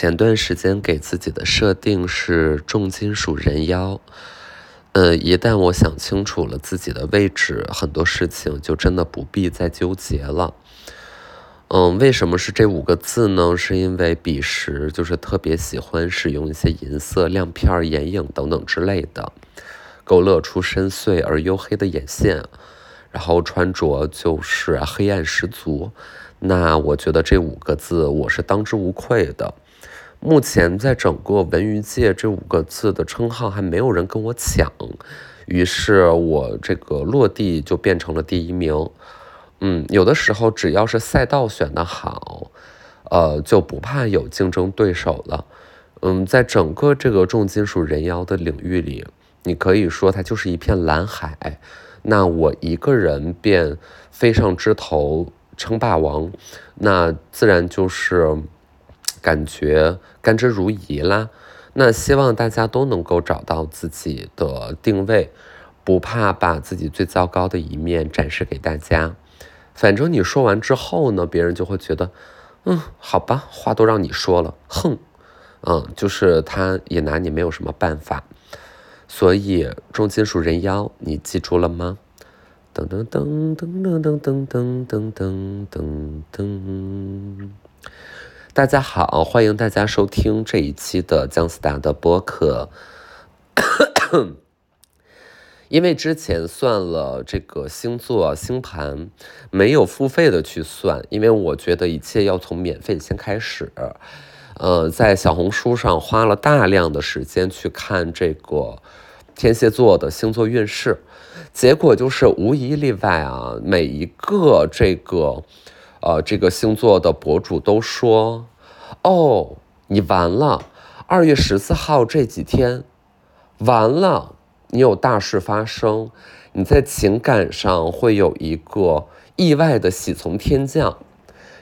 前段时间给自己的设定是重金属人妖，呃，一旦我想清楚了自己的位置，很多事情就真的不必再纠结了。嗯，为什么是这五个字呢？是因为彼时就是特别喜欢使用一些银色亮片、眼影等等之类的，勾勒出深邃而黝黑的眼线，然后穿着就是黑暗十足。那我觉得这五个字我是当之无愧的。目前在整个文娱界，这五个字的称号还没有人跟我抢，于是我这个落地就变成了第一名。嗯，有的时候只要是赛道选得好，呃，就不怕有竞争对手了。嗯，在整个这个重金属人妖的领域里，你可以说它就是一片蓝海。那我一个人便飞上枝头称霸王，那自然就是。感觉甘之如饴啦，那希望大家都能够找到自己的定位，不怕把自己最糟糕的一面展示给大家。反正你说完之后呢，别人就会觉得，嗯，好吧，话都让你说了，哼，嗯，就是他也拿你没有什么办法。所以重金属人妖，你记住了吗？噔噔噔噔噔噔噔噔噔噔噔。大家好，欢迎大家收听这一期的姜思达的播客。因为之前算了这个星座星盘，没有付费的去算，因为我觉得一切要从免费先开始。呃，在小红书上花了大量的时间去看这个天蝎座的星座运势，结果就是无一例外啊，每一个这个。呃，这个星座的博主都说，哦，你完了，二月十四号这几天，完了，你有大事发生，你在情感上会有一个意外的喜从天降，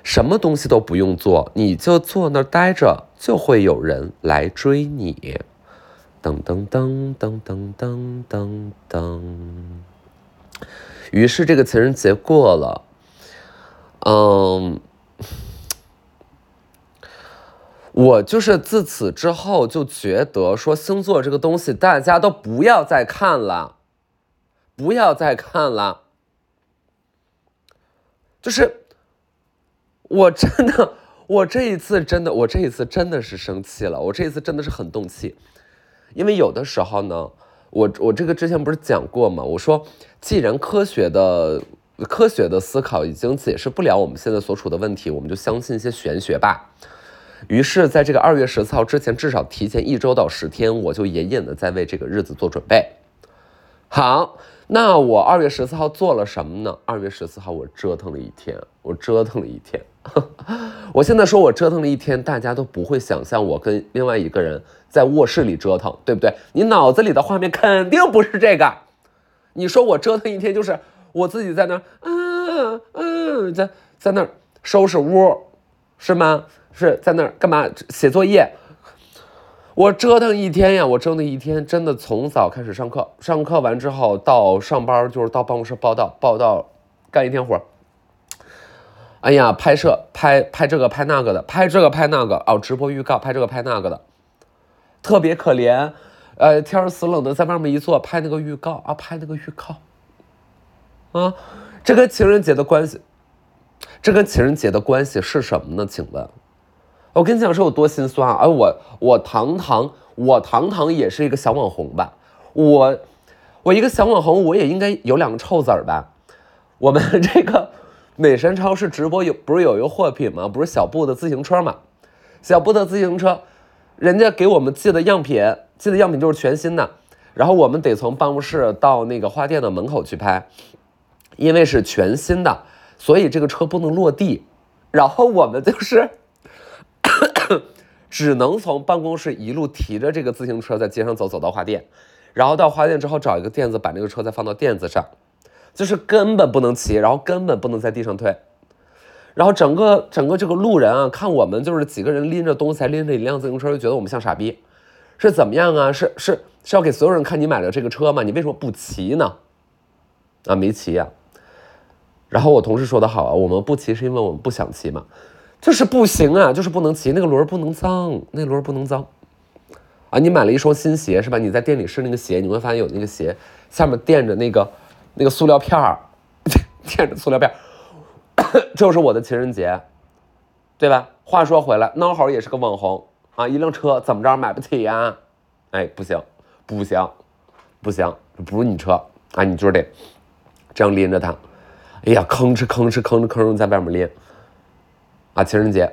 什么东西都不用做，你就坐那儿待着，就会有人来追你，噔噔噔噔噔噔噔噔，于是这个情人节过了。嗯，我就是自此之后就觉得说星座这个东西大家都不要再看了，不要再看了。就是我真的，我这一次真的，我这一次真的是生气了，我这一次真的是很动气，因为有的时候呢，我我这个之前不是讲过吗？我说既然科学的。科学的思考已经解释不了我们现在所处的问题，我们就相信一些玄学吧。于是，在这个二月十四号之前，至少提前一周到十天，我就隐隐的在为这个日子做准备。好，那我二月十四号做了什么呢？二月十四号我折腾了一天，我折腾了一天。我现在说我折腾了一天，大家都不会想象我跟另外一个人在卧室里折腾，对不对？你脑子里的画面肯定不是这个。你说我折腾一天就是。我自己在那，嗯嗯，在在那收拾屋，是吗？是在那儿干嘛？写作业。我折腾一天呀，我折腾一天，真的从早开始上课，上课完之后到上班，就是到办公室报道，报道，干一天活。哎呀，拍摄，拍拍这个，拍那个的，拍这个，拍那个，哦，直播预告，拍这个，拍那个的，特别可怜。呃，天儿死冷的，在外面一坐，拍那个预告啊，拍那个预告。啊，这跟情人节的关系，这跟情人节的关系是什么呢？请问，我跟你讲是有多心酸啊！而，我我堂堂我堂堂也是一个小网红吧？我我一个小网红，我也应该有两个臭子儿吧？我们 这个美神超市直播有不是有一个货品吗？不是小布的自行车吗？小布的自行车，人家给我们寄的样品，寄的样品就是全新的，然后我们得从办公室到那个花店的门口去拍。因为是全新的，所以这个车不能落地，然后我们就是只能从办公室一路提着这个自行车在街上走，走到花店，然后到花店之后找一个垫子把那个车再放到垫子上，就是根本不能骑，然后根本不能在地上推，然后整个整个这个路人啊，看我们就是几个人拎着东西，还拎着一辆自行车，就觉得我们像傻逼，是怎么样啊？是是是要给所有人看你买了这个车吗？你为什么不骑呢？啊，没骑呀。然后我同事说的好啊，我们不骑是因为我们不想骑嘛。就是不行啊，就是不能骑那个轮不能脏，那轮不能脏啊！你买了一双新鞋是吧？你在店里试那个鞋，你会发现有那个鞋下面垫着那个那个塑料片儿，垫着塑料片儿，就是我的情人节，对吧？话说回来，孬好也是个网红啊，一辆车怎么着买不起呀？哎，不行，不行，不行，不是你车啊，你就是得这样拎着它。哎呀，吭哧吭哧吭哧吭哧在外面拎。啊，情人节！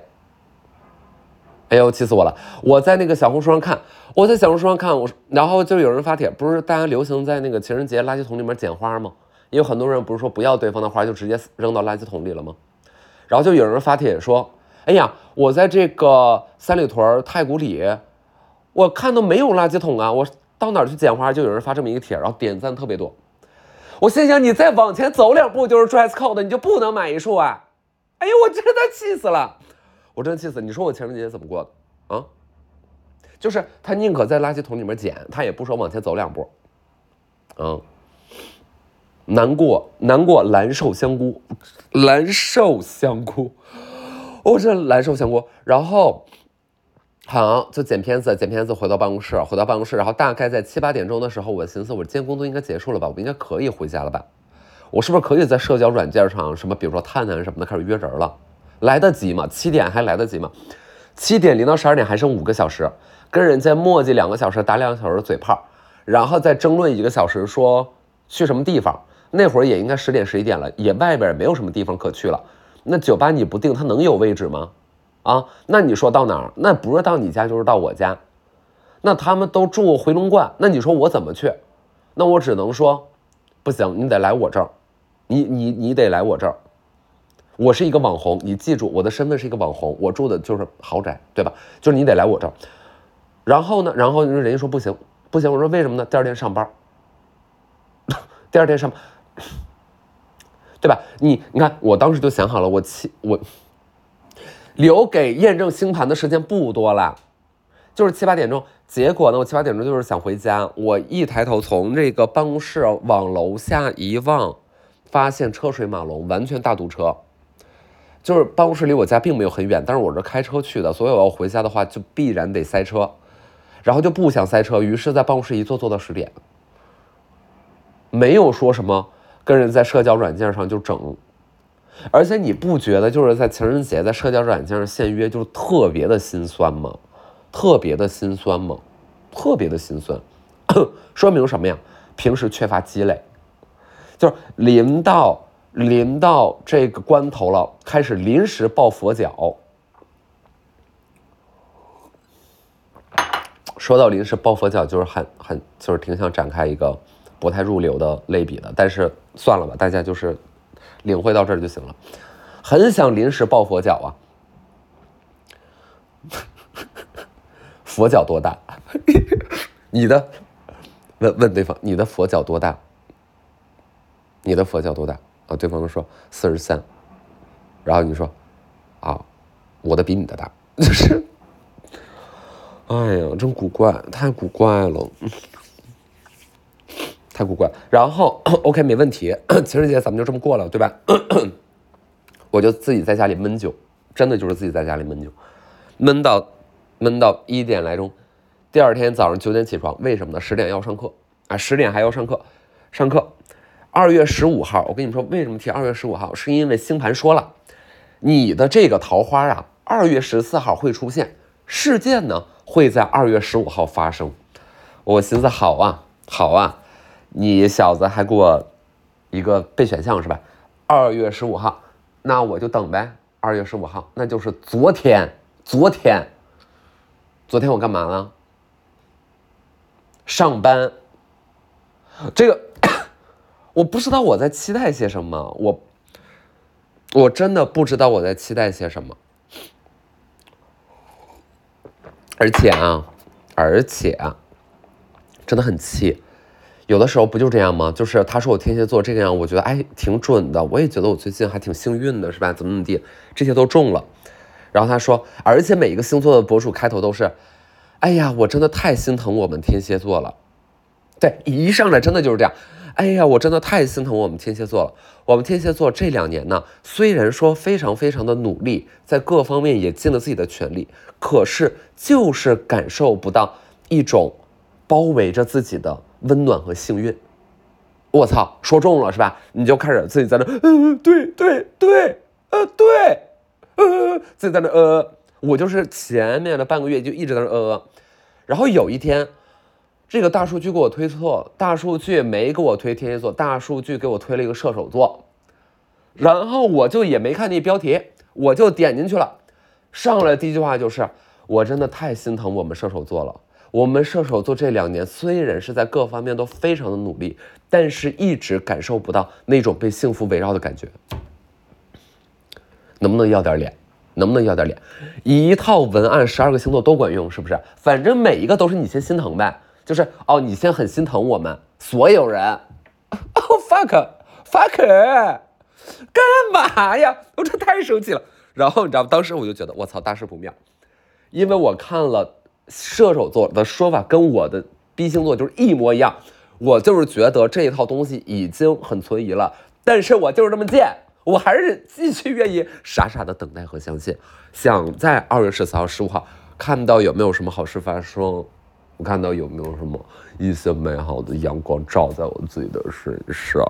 哎呦，气死我了！我在那个小红书上看，我在小红书上看，我然后就有人发帖，不是大家流行在那个情人节垃圾桶里面捡花吗？也有很多人不是说不要对方的花，就直接扔到垃圾桶里了吗？然后就有人发帖说，哎呀，我在这个三里屯太古里，我看到没有垃圾桶啊，我到哪去捡花？就有人发这么一个帖，然后点赞特别多。我心想，你再往前走两步就是 dress code，你就不能买一束啊？哎，我真的气死了！我真的气死！你说我情人节怎么过的啊？就是他宁可在垃圾桶里面捡，他也不说往前走两步。嗯，难过，难过，蓝瘦香菇，蓝瘦香菇，我这蓝瘦香菇。然后，好，就剪片子，剪片子，回到办公室，回到办公室，然后大概在七八点钟的时候，我寻思，我今天工作应该结束了吧？我应该可以回家了吧？我是不是可以在社交软件上，什么比如说探探什么的开始约人了？来得及吗？七点还来得及吗？七点零到十二点还剩五个小时，跟人家磨叽两个小时，打两个小时嘴炮，然后再争论一个小时，说去什么地方？那会儿也应该十点十一点了，也外边也没有什么地方可去了。那酒吧你不定，它能有位置吗？啊？那你说到哪儿？那不是到你家就是到我家。那他们都住回龙观，那你说我怎么去？那我只能说，不行，你得来我这儿。你你你得来我这儿，我是一个网红，你记住我的身份是一个网红，我住的就是豪宅，对吧？就是你得来我这儿，然后呢，然后人家说不行不行，我说为什么呢？第二天上班，第二天上班，对吧？你你看，我当时就想好了，我七我留给验证星盘的时间不多了，就是七八点钟。结果呢，我七八点钟就是想回家，我一抬头从这个办公室往楼下一望。发现车水马龙，完全大堵车。就是办公室离我家并没有很远，但是我是开车去的，所以我要回家的话就必然得塞车，然后就不想塞车，于是在办公室一坐坐到十点，没有说什么跟人在社交软件上就整。而且你不觉得就是在情人节在社交软件上现约就是特别的心酸吗？特别的心酸吗？特别的心酸，说明什么呀？平时缺乏积累。就是临到临到这个关头了，开始临时抱佛脚。说到临时抱佛脚，就是很很就是挺想展开一个不太入流的类比的，但是算了吧，大家就是领会到这儿就行了。很想临时抱佛脚啊！佛脚多大？你的？问问对方，你的佛脚多大？你的佛脚多大啊？对方说四十三，然后你说，啊，我的比你的大，就是，哎呀，真古怪，太古怪了，太古怪。然后 OK 没问题，情人节咱们就这么过了，对吧？我就自己在家里闷酒，真的就是自己在家里闷酒，闷到闷到一点来钟，第二天早上九点起床，为什么呢？十点要上课啊，十点还要上课，上课。二月十五号，我跟你们说，为什么提二月十五号？是因为星盘说了，你的这个桃花啊，二月十四号会出现事件呢，会在二月十五号发生。我寻思，好啊，好啊，你小子还给我一个备选项是吧？二月十五号，那我就等呗。二月十五号，那就是昨天，昨天，昨天我干嘛了？上班。这个。我不知道我在期待些什么，我我真的不知道我在期待些什么，而且啊，而且，真的很气。有的时候不就这样吗？就是他说我天蝎座这个样，我觉得哎挺准的，我也觉得我最近还挺幸运的，是吧？怎么怎么地，这些都中了。然后他说，而且每一个星座的博主开头都是，哎呀，我真的太心疼我们天蝎座了。对，一上来真的就是这样。哎呀，我真的太心疼我们天蝎座了。我们天蝎座这两年呢，虽然说非常非常的努力，在各方面也尽了自己的全力，可是就是感受不到一种包围着自己的温暖和幸运。我操，说中了是吧？你就开始自己在那，嗯，对对对，呃，对，呃，自己在那，呃，我就是前面的半个月就一直在那，呃，然后有一天。这个大数据给我推错，大数据没给我推天蝎座，大数据给我推了一个射手座，然后我就也没看那标题，我就点进去了，上来第一句话就是，我真的太心疼我们射手座了。我们射手座这两年虽然是在各方面都非常的努力，但是一直感受不到那种被幸福围绕的感觉。能不能要点脸？能不能要点脸？一套文案十二个星座都管用，是不是？反正每一个都是你先心疼呗。就是哦，你现在很心疼我们所有人，哦 fuck fuck，干嘛呀？我这太生气了。然后你知道，当时我就觉得我操，大事不妙，因为我看了射手座的说法，跟我的 B 星座就是一模一样。我就是觉得这一套东西已经很存疑了，但是我就是这么贱，我还是继续愿意傻傻的等待和相信，想在二月十四号、十五号看到有没有什么好事发生。我看到有没有什么一些美好的阳光照在我自己的身上？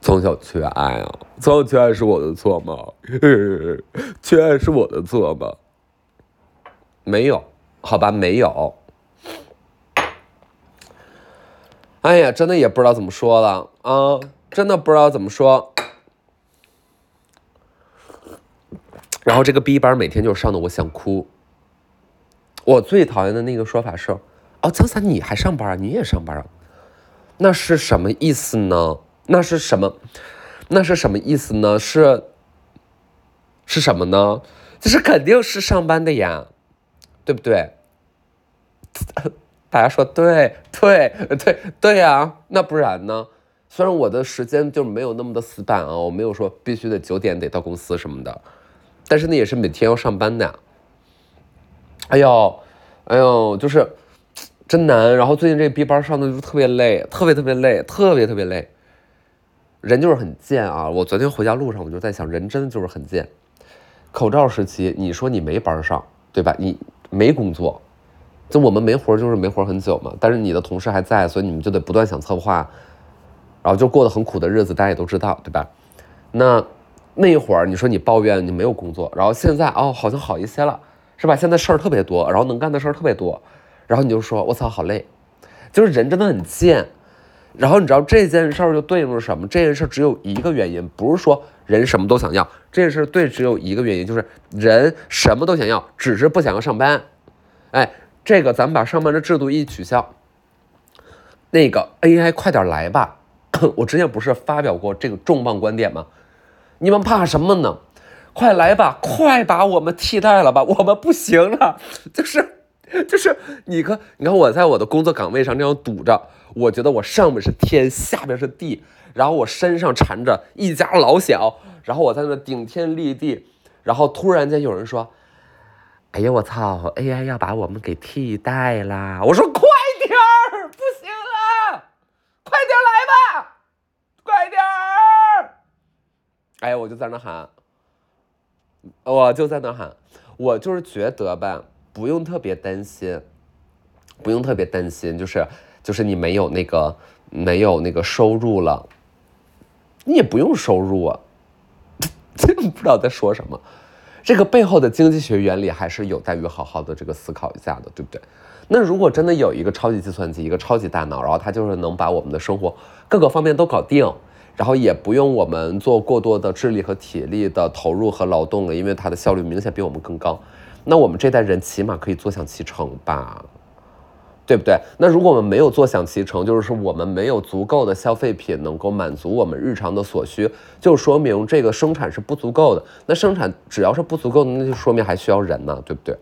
从小缺爱啊，从小缺爱是我的错吗？缺爱是我的错吗？没有，好吧，没有。哎呀，真的也不知道怎么说了啊，真的不知道怎么说。然后这个 B 班每天就上的我想哭。我最讨厌的那个说法是，哦，张三你还上班啊？你也上班啊？那是什么意思呢？那是什么？那是什么意思呢？是是什么呢？就是肯定是上班的呀，对不对？大家说对对对对呀，那不然呢？虽然我的时间就没有那么的死板啊，我没有说必须得九点得到公司什么的，但是那也是每天要上班的。哎呦，哎呦，就是真难。然后最近这 B 班上的就特别累，特别特别累，特别特别累。人就是很贱啊！我昨天回家路上我就在想，人真的就是很贱。口罩时期，你说你没班上，对吧？你没工作，就我们没活就是没活很久嘛。但是你的同事还在，所以你们就得不断想策划，然后就过得很苦的日子，大家也都知道，对吧？那那会儿你说你抱怨你没有工作，然后现在哦好像好一些了。是吧？现在事儿特别多，然后能干的事儿特别多，然后你就说：“我操，好累。”就是人真的很贱。然后你知道这件事儿就对应着什么？这件事只有一个原因，不是说人什么都想要。这件事对只有一个原因，就是人什么都想要，只是不想要上班。哎，这个咱们把上班的制度一取消，那个 AI 快点来吧！我之前不是发表过这个重磅观点吗？你们怕什么呢？快来吧，快把我们替代了吧，我们不行了。就是，就是你看，你看我在我的工作岗位上这样堵着，我觉得我上面是天，下边是地，然后我身上缠着一家老小，然后我在那顶天立地，然后突然间有人说：“哎呀，我操，AI 要把我们给替代啦！”我说：“快点儿，不行了，快点来吧，快点儿！”哎，我就在那喊。我就在那喊，我就是觉得吧，不用特别担心，不用特别担心，就是就是你没有那个没有那个收入了，你也不用收入啊，不知道在说什么，这个背后的经济学原理还是有待于好好的这个思考一下的，对不对？那如果真的有一个超级计算机，一个超级大脑，然后它就是能把我们的生活各个方面都搞定。然后也不用我们做过多的智力和体力的投入和劳动了，因为它的效率明显比我们更高。那我们这代人起码可以坐享其成吧，对不对？那如果我们没有坐享其成，就是说我们没有足够的消费品能够满足我们日常的所需，就说明这个生产是不足够的。那生产只要是不足够的，那就说明还需要人呢，对不对？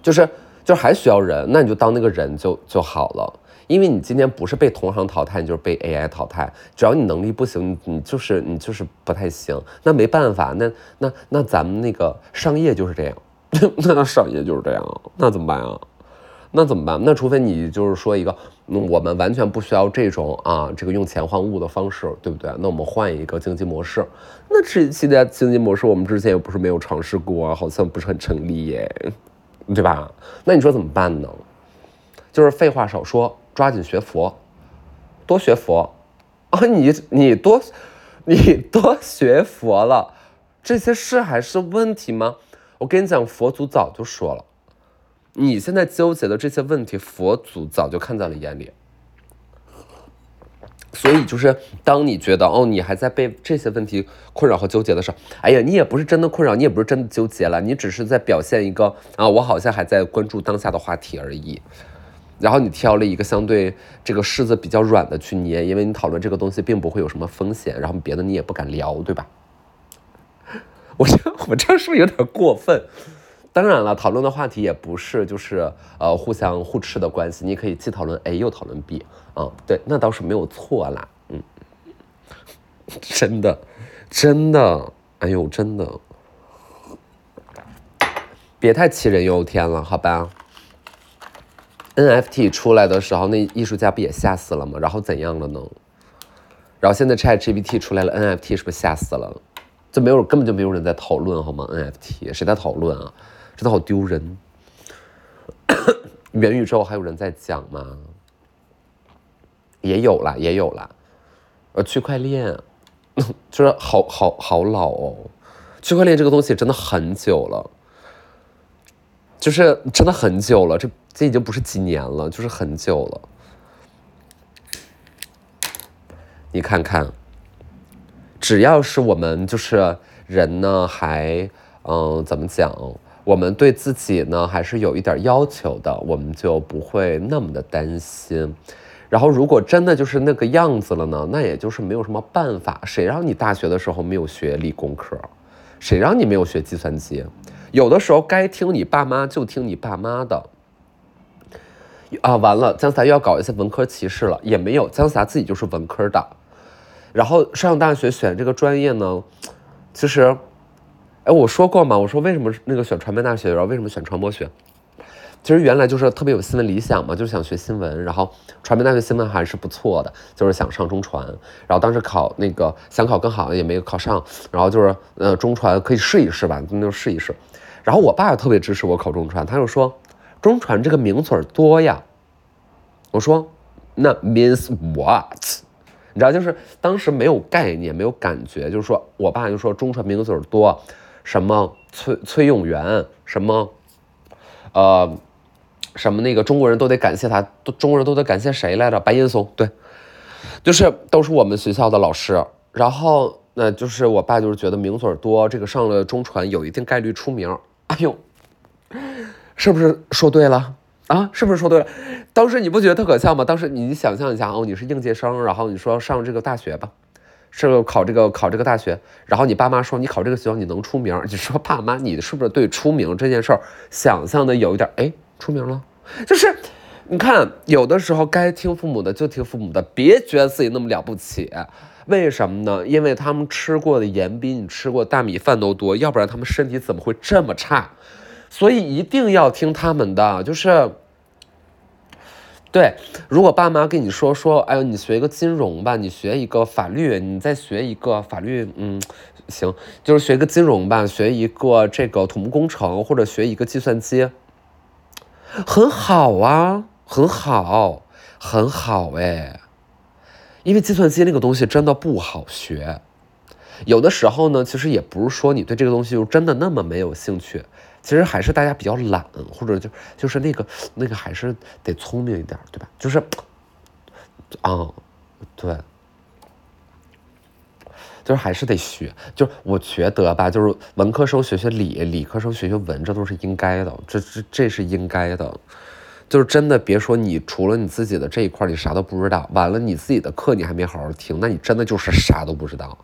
就是就还需要人，那你就当那个人就就好了。因为你今天不是被同行淘汰，你就是被 AI 淘汰。只要你能力不行，你就是你就是不太行。那没办法，那那那咱们那个商业就是这样，那商业就是这样，那怎么办啊？那怎么办？那除非你就是说一个，我们完全不需要这种啊，这个用钱换物的方式，对不对？那我们换一个经济模式。那这现在经济模式，我们之前也不是没有尝试过，好像不是很成立耶，对吧？那你说怎么办呢？就是废话少说，抓紧学佛，多学佛啊！你你多你多学佛了，这些事还是问题吗？我跟你讲，佛祖早就说了。你现在纠结的这些问题，佛祖早就看在了眼里。所以就是，当你觉得哦，你还在被这些问题困扰和纠结的时候，哎呀，你也不是真的困扰，你也不是真的纠结了，你只是在表现一个啊，我好像还在关注当下的话题而已。然后你挑了一个相对这个柿子比较软的去捏，因为你讨论这个东西并不会有什么风险，然后别的你也不敢聊，对吧？我这我这样是不是有点过分？当然了，讨论的话题也不是就是呃互相互斥的关系，你可以既讨论 A 又讨论 B 啊，对，那倒是没有错啦，嗯，真的，真的，哎呦，真的，别太杞人忧天了，好吧？NFT 出来的时候，那艺术家不也吓死了吗？然后怎样了呢？然后现在 ChatGPT 出来了，NFT 是不是吓死了？就没有根本就没有人在讨论好吗？NFT 谁在讨论啊？真的好丢人！元宇宙还有人在讲吗？也有了，也有了。呃，区块链 就是好好好老哦。区块链这个东西真的很久了，就是真的很久了。这这已经不是几年了，就是很久了。你看看，只要是我们就是人呢，还嗯，怎么讲？我们对自己呢还是有一点要求的，我们就不会那么的担心。然后，如果真的就是那个样子了呢，那也就是没有什么办法。谁让你大学的时候没有学理工科？谁让你没有学计算机？有的时候该听你爸妈就听你爸妈的。啊，完了，姜思达又要搞一些文科歧视了，也没有，姜思达自己就是文科的。然后上大学选这个专业呢，其实。哎，我说过嘛？我说为什么那个选传媒大学，然后为什么选传播学？其实原来就是特别有新闻理想嘛，就是想学新闻，然后传媒大学新闻还是不错的，就是想上中传。然后当时考那个想考更好的，也没有考上。然后就是呃中传可以试一试吧，那就试一试。然后我爸也特别支持我考中传，他就说中传这个名嘴多呀。我说那 means what？你知道，就是当时没有概念，没有感觉，就是说我爸就说中传名嘴多。什么崔崔永元，什么，呃，什么那个中国人都得感谢他，中国人都得感谢谁来着？白岩松，对，就是都是我们学校的老师。然后那就是我爸就是觉得名嘴多，这个上了中传有一定概率出名。哎呦，是不是说对了啊？是不是说对了？当时你不觉得特可笑吗？当时你想象一下哦，你是应届生，然后你说上这个大学吧。是考这个考这个大学，然后你爸妈说你考这个学校你能出名，你说爸妈你是不是对出名这件事儿想象的有一点哎出名了？就是你看有的时候该听父母的就听父母的，别觉得自己那么了不起。为什么呢？因为他们吃过的盐比你吃过大米饭都多，要不然他们身体怎么会这么差？所以一定要听他们的，就是。对，如果爸妈跟你说说，哎呦，你学一个金融吧，你学一个法律，你再学一个法律，嗯，行，就是学一个金融吧，学一个这个土木工程，或者学一个计算机，很好啊，很好，很好哎，因为计算机那个东西真的不好学，有的时候呢，其实也不是说你对这个东西就真的那么没有兴趣。其实还是大家比较懒，或者就就是那个那个还是得聪明一点，对吧？就是，啊，对，就是还是得学。就我觉得吧，就是文科生学学理，理科生学学文，这都是应该的，这这这是应该的。就是真的，别说你除了你自己的这一块，你啥都不知道。完了，你自己的课你还没好好听，那你真的就是啥都不知道。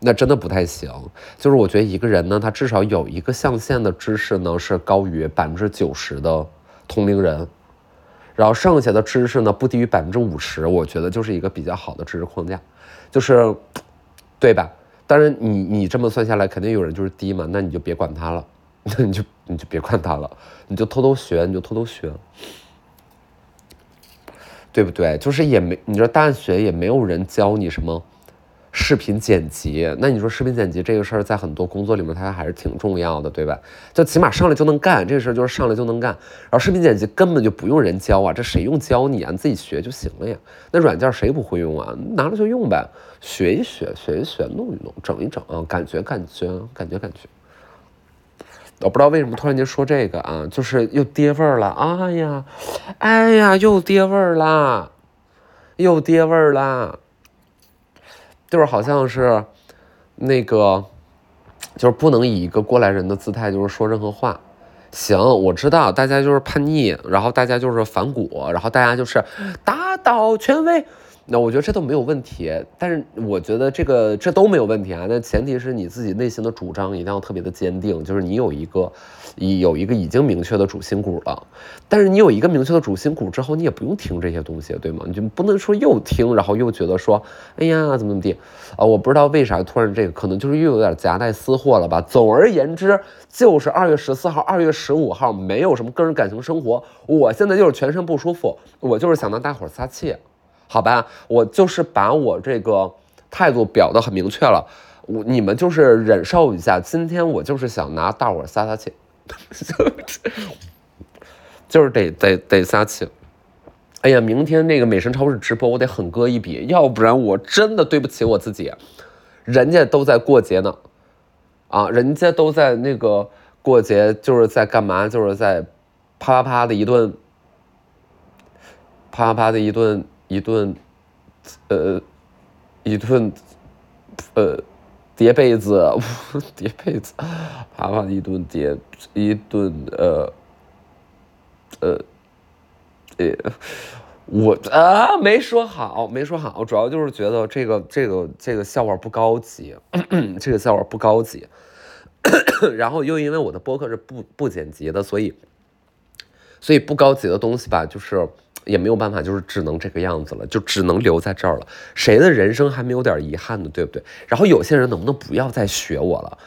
那真的不太行，就是我觉得一个人呢，他至少有一个象限的知识呢是高于百分之九十的同龄人，然后剩下的知识呢不低于百分之五十，我觉得就是一个比较好的知识框架，就是，对吧？当然你你这么算下来，肯定有人就是低嘛，那你就别管他了，那你就你就别管他了，你就偷偷学，你就偷偷学，对不对？就是也没，你说大学也没有人教你什么。视频剪辑，那你说视频剪辑这个事儿，在很多工作里面，它还是挺重要的，对吧？就起码上来就能干，这个事儿就是上来就能干。然后视频剪辑根本就不用人教啊，这谁用教你啊？你自己学就行了呀。那软件谁不会用啊？拿了就用呗，学一学，学一学，弄一弄，整一整啊，感觉感觉感觉感觉。我不知道为什么突然间说这个啊，就是又跌味儿了。哎呀，哎呀，又跌味儿啦，又跌味儿啦。就是好像是，那个，就是不能以一个过来人的姿态，就是说任何话。行，我知道大家就是叛逆，然后大家就是反骨，然后大家就是打倒权威。那我觉得这都没有问题，但是我觉得这个这都没有问题啊。那前提是你自己内心的主张一定要特别的坚定，就是你有一个，有一个已经明确的主心骨了。但是你有一个明确的主心骨之后，你也不用听这些东西，对吗？你就不能说又听，然后又觉得说，哎呀怎么怎么地啊？我不知道为啥突然这个，可能就是又有点夹带私货了吧。总而言之，就是二月十四号、二月十五号没有什么个人感情生活。我现在就是全身不舒服，我就是想让大伙撒气。好吧，我就是把我这个态度表得很明确了，我你们就是忍受一下。今天我就是想拿大伙撒撒气，就是得得得撒气。哎呀，明天那个美神超市直播，我得狠割一笔，要不然我真的对不起我自己。人家都在过节呢，啊，人家都在那个过节，就是在干嘛？就是在啪啪啪的一顿，啪啪啪的一顿。一顿，呃，一顿，呃，叠被子，叠被子，啪啪一顿叠，一顿呃，呃，呃，我啊没说好，没说好，主要就是觉得这个这个这个笑话不高级，这个笑话不高级，然后又因为我的播客是不不剪辑的，所以，所以不高级的东西吧，就是。也没有办法，就是只能这个样子了，就只能留在这儿了。谁的人生还没有点遗憾呢？对不对？然后有些人能不能不要再学我了？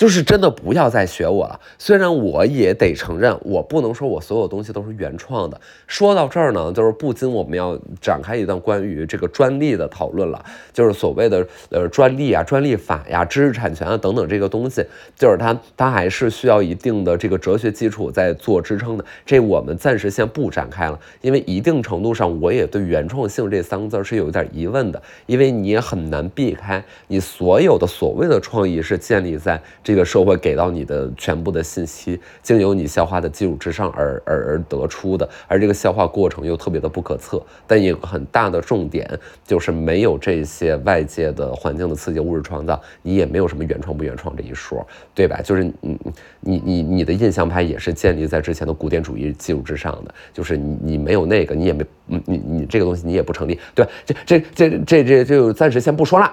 就是真的不要再学我了。虽然我也得承认，我不能说我所有东西都是原创的。说到这儿呢，就是不禁我们要展开一段关于这个专利的讨论了。就是所谓的呃专利啊、专利法呀、知识产权啊等等这个东西，就是它它还是需要一定的这个哲学基础在做支撑的。这我们暂时先不展开了，因为一定程度上我也对原创性这三个字是有点疑问的，因为你也很难避开你所有的所谓的创意是建立在。这个社会给到你的全部的信息，经由你消化的基础之上而而而得出的，而这个消化过程又特别的不可测。但有个很大的重点，就是没有这些外界的环境的刺激、物质创造，你也没有什么原创不原创这一说，对吧？就是你你你你的印象派也是建立在之前的古典主义基础之上的，就是你你没有那个，你也没你你这个东西你也不成立，对这这这这这就暂时先不说了，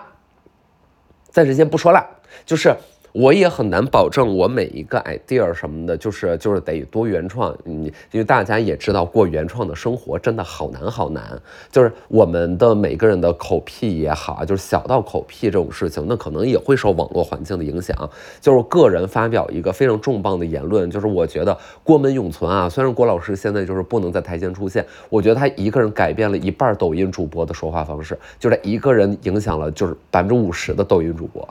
暂时先不说了，就是。我也很难保证我每一个 idea 什么的，就是就是得多原创。你因为大家也知道，过原创的生活真的好难好难。就是我们的每个人的口癖也好啊，就是小到口癖这种事情，那可能也会受网络环境的影响。就是个人发表一个非常重磅的言论，就是我觉得郭门永存啊，虽然郭老师现在就是不能在台前出现，我觉得他一个人改变了一半抖音主播的说话方式，就他一个人影响了就是百分之五十的抖音主播。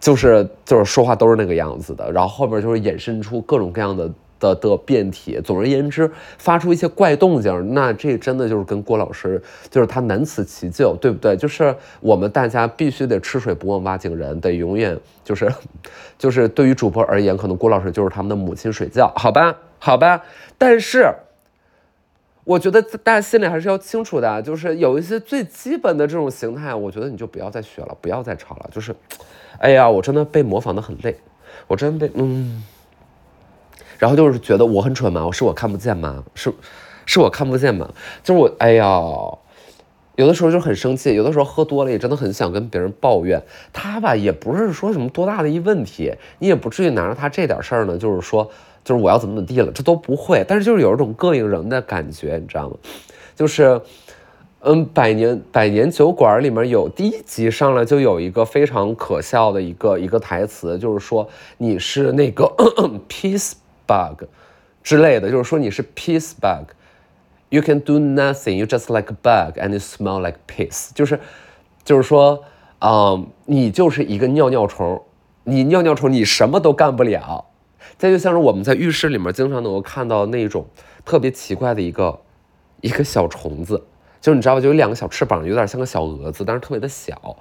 就是就是说话都是那个样子的，然后后面就是衍生出各种各样的的的变体。总而言之，发出一些怪动静，那这真的就是跟郭老师，就是他难辞其咎，对不对？就是我们大家必须得吃水不忘挖井人，得永远就是，就是对于主播而言，可能郭老师就是他们的母亲水窖，好吧，好吧。但是，我觉得大家心里还是要清楚的，就是有一些最基本的这种形态，我觉得你就不要再学了，不要再吵了，就是。哎呀，我真的被模仿的很累，我真的被嗯，然后就是觉得我很蠢吗？是我看不见吗？是，是我看不见吗？就是我，哎呀，有的时候就很生气，有的时候喝多了也真的很想跟别人抱怨。他吧也不是说什么多大的一问题，你也不至于拿着他这点事儿呢，就是说就是我要怎么怎么地了，这都不会。但是就是有一种膈应人的感觉，你知道吗？就是。嗯，百年百年酒馆里面有第一集上来就有一个非常可笑的一个一个台词，就是说你是那个 peace bug 之类的，就是说你是 peace bug，You can do nothing, you just like a bug and you smell like piss。就是就是说，嗯，你就是一个尿尿虫，你尿尿虫，你什么都干不了。再就像是我们在浴室里面经常能够看到那种特别奇怪的一个一个小虫子，就是你知道吧，就有两个小翅膀，有点像个小蛾子，但是特别的小。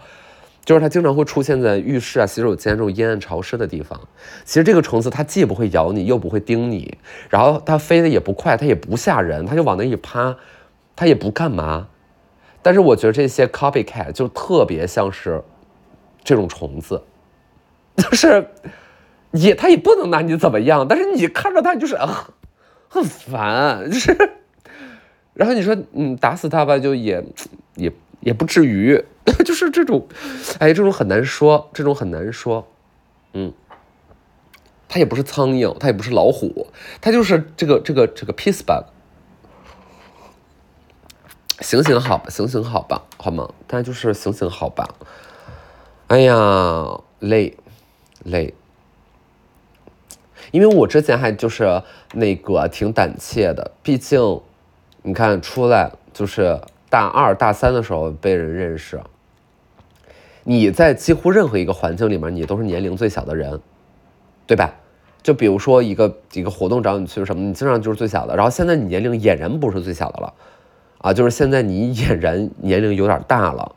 就是它经常会出现在浴室啊、洗手间这种阴暗潮湿的地方。其实这个虫子它既不会咬你，又不会叮你，然后它飞的也不快，它也不吓人，它就往那一趴，它也不干嘛。但是我觉得这些 copycat 就特别像是这种虫子，就是也它也不能拿你怎么样，但是你看着它就是啊很烦，就是。然后你说嗯打死他吧，就也也也不至于。就是这种，哎，这种很难说，这种很难说，嗯，它也不是苍蝇，它也不是老虎，它就是这个这个这个 peace bug，行行好吧，行行好吧，好吗？它就是行行好吧。哎呀，累累，因为我之前还就是那个挺胆怯的，毕竟你看出来就是大二大三的时候被人认识。你在几乎任何一个环境里面，你都是年龄最小的人，对吧？就比如说一个一个活动找你去什么，你经常就是最小的。然后现在你年龄俨然不是最小的了，啊，就是现在你俨然年龄有点大了，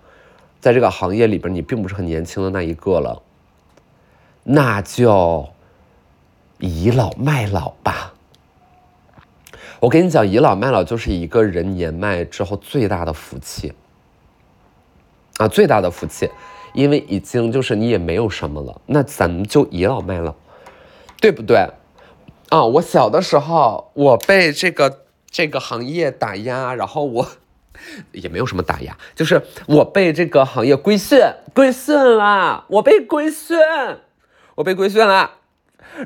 在这个行业里边，你并不是很年轻的那一个了，那就倚老卖老吧。我跟你讲，倚老卖老就是一个人年迈之后最大的福气，啊，最大的福气。因为已经就是你也没有什么了，那咱们就倚老卖老，对不对？啊，我小的时候我被这个这个行业打压，然后我也没有什么打压，就是我被这个行业规训，规训了，我被规训，我被规训了，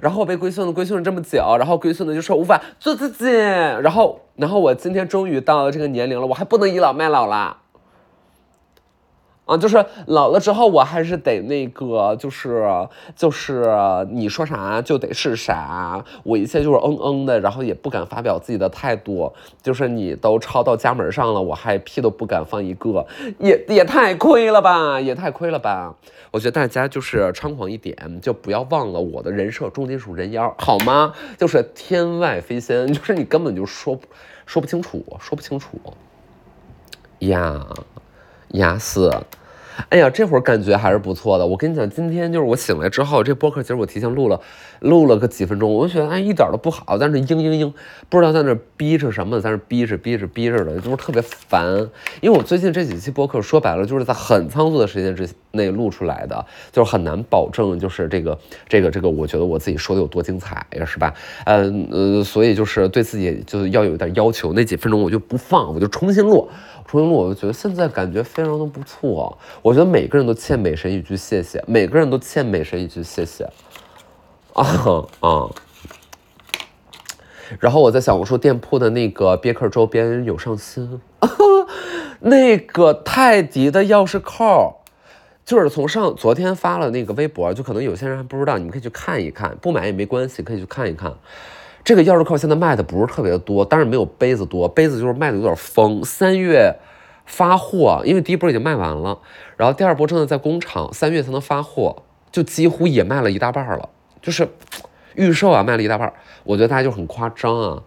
然后我被规训了，规训了这么久，然后规训的就说无法做自己，然后然后我今天终于到了这个年龄了，我还不能倚老卖老了。啊，就是老了之后，我还是得那个，就是就是你说啥就得是啥，我一切就是嗯嗯的，然后也不敢发表自己的态度，就是你都抄到家门上了，我还屁都不敢放一个，也也太亏了吧，也太亏了吧！我觉得大家就是猖狂一点，就不要忘了我的人设，重金属人妖，好吗？就是天外飞仙，就是你根本就说说不清楚，说不清楚呀。雅思。哎呀，这会儿感觉还是不错的。我跟你讲，今天就是我醒来之后，这播客其实我提前录了，录了个几分钟，我就觉得哎，一点都不好，在那嘤嘤嘤，不知道在那逼着什么，在那逼着逼着逼着的，就是特别烦。因为我最近这几期播客说白了，就是在很仓促的时间之内录出来的，就是很难保证就是这个这个这个，我觉得我自己说的有多精彩呀，是吧？嗯呃，所以就是对自己就要有点要求，那几分钟我就不放，我就重新录。重新录，我就觉得现在感觉非常的不错。我觉得每个人都欠美神一句谢谢，每个人都欠美神一句谢谢。啊啊！然后我在小红书店铺的那个别克周边有上新，那个泰迪的钥匙扣，就是从上昨天发了那个微博，就可能有些人还不知道，你们可以去看一看，不买也没关系，可以去看一看。这个钥匙扣现在卖的不是特别的多，但是没有杯子多，杯子就是卖的有点疯。三月发货，因为第一波已经卖完了，然后第二波正在在工厂，三月才能发货，就几乎也卖了一大半了，就是预售啊卖了一大半。我觉得大家就很夸张啊，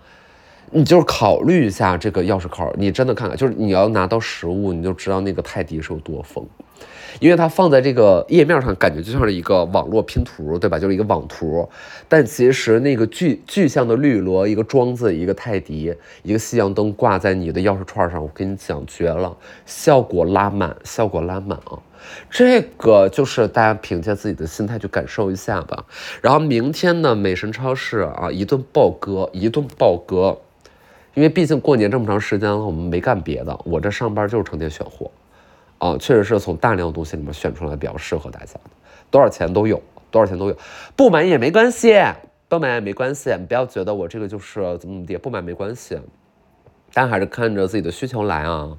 你就是考虑一下这个钥匙扣，你真的看看，就是你要拿到实物，你就知道那个泰迪是有多疯。因为它放在这个页面上，感觉就像是一个网络拼图，对吧？就是一个网图，但其实那个具具象的绿萝，一个庄子，一个泰迪，一个夕阳灯挂在你的钥匙串上，我跟你讲绝了，效果拉满，效果拉满啊！这个就是大家凭借自己的心态去感受一下吧。然后明天呢，美神超市啊，一顿爆割，一顿爆割，因为毕竟过年这么长时间了，我们没干别的，我这上班就是成天选货。啊，确实是从大量东西里面选出来比较适合大家的，多少钱都有，多少钱都有，不买也没关系，不买也没关系，不要觉得我这个就是怎么怎么地，不买没关系，但还是看着自己的需求来啊，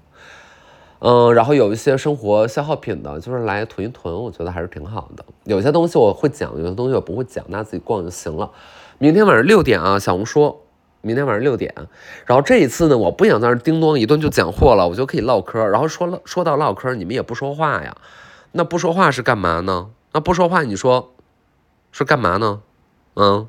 嗯，然后有一些生活消耗品的，就是来囤一囤，我觉得还是挺好的。有些东西我会讲，有些东西我不会讲，大家自己逛就行了。明天晚上六点啊，小红书明天晚上六点。然后这一次呢，我不想在那叮咚一顿就讲货了，我就可以唠嗑。然后说了说到唠嗑，你们也不说话呀？那不说话是干嘛呢？那不说话，你说是干嘛呢？嗯。